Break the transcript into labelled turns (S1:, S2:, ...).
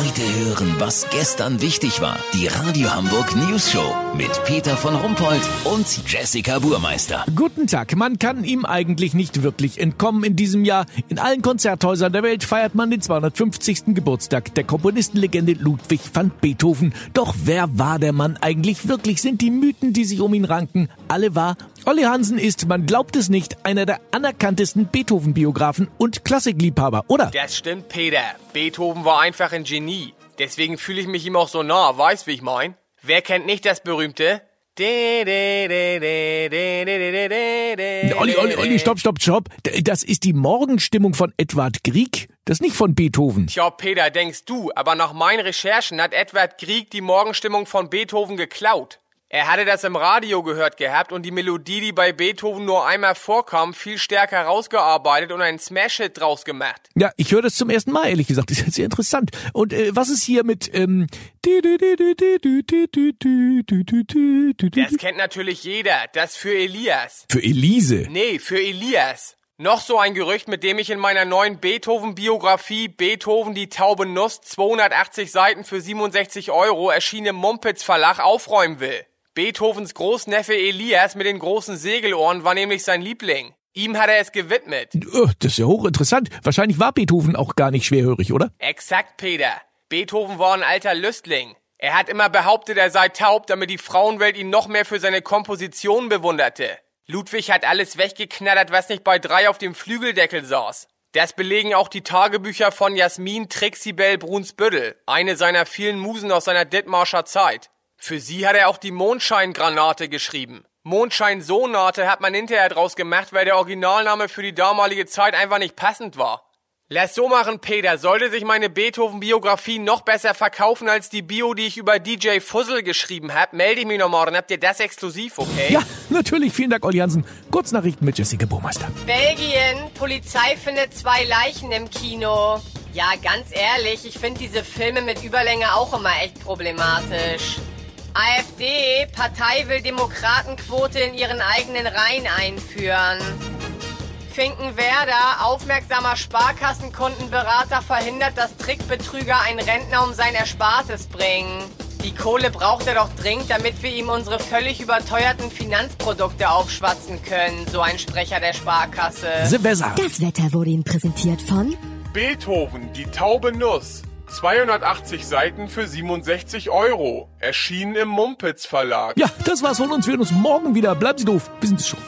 S1: Heute hören, was gestern wichtig war. Die Radio Hamburg News Show mit Peter von Rumpold und Jessica Burmeister.
S2: Guten Tag. Man kann ihm eigentlich nicht wirklich entkommen in diesem Jahr. In allen Konzerthäusern der Welt feiert man den 250. Geburtstag der Komponistenlegende Ludwig van Beethoven. Doch wer war der Mann eigentlich wirklich? Sind die Mythen, die sich um ihn ranken, alle wahr? Olli Hansen ist, man glaubt es nicht, einer der anerkanntesten Beethoven-Biografen und Klassikliebhaber, oder?
S3: Das stimmt, Peter. Beethoven war einfach ein Genie. Deswegen fühle ich mich ihm auch so nah, weißt wie ich mein? Wer kennt nicht das berühmte?
S2: Olli, Olli, Olli, stopp, stopp, stopp. Das ist die Morgenstimmung von Edward Grieg. Das ist nicht von Beethoven.
S3: Tja, Peter, denkst du, aber nach meinen Recherchen hat Edward Grieg die Morgenstimmung von Beethoven geklaut. Er hatte das im Radio gehört gehabt und die Melodie, die bei Beethoven nur einmal vorkam, viel stärker rausgearbeitet und einen Smash-Hit draus gemacht.
S2: Ja, ich höre das zum ersten Mal, ehrlich gesagt. Das ist sehr interessant. Und äh, was ist hier mit ähm
S3: Das kennt natürlich jeder. Das für Elias.
S2: Für Elise?
S3: Nee, für Elias. Noch so ein Gerücht, mit dem ich in meiner neuen Beethoven-Biografie Beethoven die taube Nuss 280 Seiten für 67 Euro erschienen im Mumpitz Verlag aufräumen will. Beethovens Großneffe Elias mit den großen Segelohren war nämlich sein Liebling. Ihm hat er es gewidmet.
S2: Das ist ja hochinteressant. Wahrscheinlich war Beethoven auch gar nicht schwerhörig, oder?
S3: Exakt, Peter. Beethoven war ein alter Lüstling. Er hat immer behauptet, er sei taub, damit die Frauenwelt ihn noch mehr für seine Komposition bewunderte. Ludwig hat alles weggeknattert, was nicht bei drei auf dem Flügeldeckel saß. Das belegen auch die Tagebücher von Jasmin Trixibel Brunsbüttel, eine seiner vielen Musen aus seiner Dithmarscher Zeit. Für sie hat er auch die Mondscheingranate geschrieben. Mondschein-Sonate hat man hinterher draus gemacht, weil der Originalname für die damalige Zeit einfach nicht passend war. Lass so machen, Peter. Sollte sich meine Beethoven-Biografie noch besser verkaufen als die Bio, die ich über DJ Fussel geschrieben habe, melde ich mich noch morgen. Habt ihr das exklusiv, okay?
S2: Ja, natürlich. Vielen Dank, Olli Hansen. Kurznachrichten mit Jessica Burmeister.
S4: Belgien. Polizei findet zwei Leichen im Kino. Ja, ganz ehrlich, ich finde diese Filme mit Überlänge auch immer echt problematisch. AfD, Partei will Demokratenquote in ihren eigenen Reihen einführen. Finkenwerder, aufmerksamer Sparkassenkundenberater verhindert, dass Trickbetrüger einen Rentner um sein Erspartes bringen. Die Kohle braucht er doch dringend, damit wir ihm unsere völlig überteuerten Finanzprodukte aufschwatzen können, so ein Sprecher der Sparkasse.
S5: Das Wetter wurde Ihnen präsentiert von
S6: Beethoven, die taube Nuss. 280 Seiten für 67 Euro. Erschienen im Mumpitz Verlag.
S2: Ja, das war's von uns. Wir hören uns morgen wieder. Bleiben Sie doof. Wir sind schon.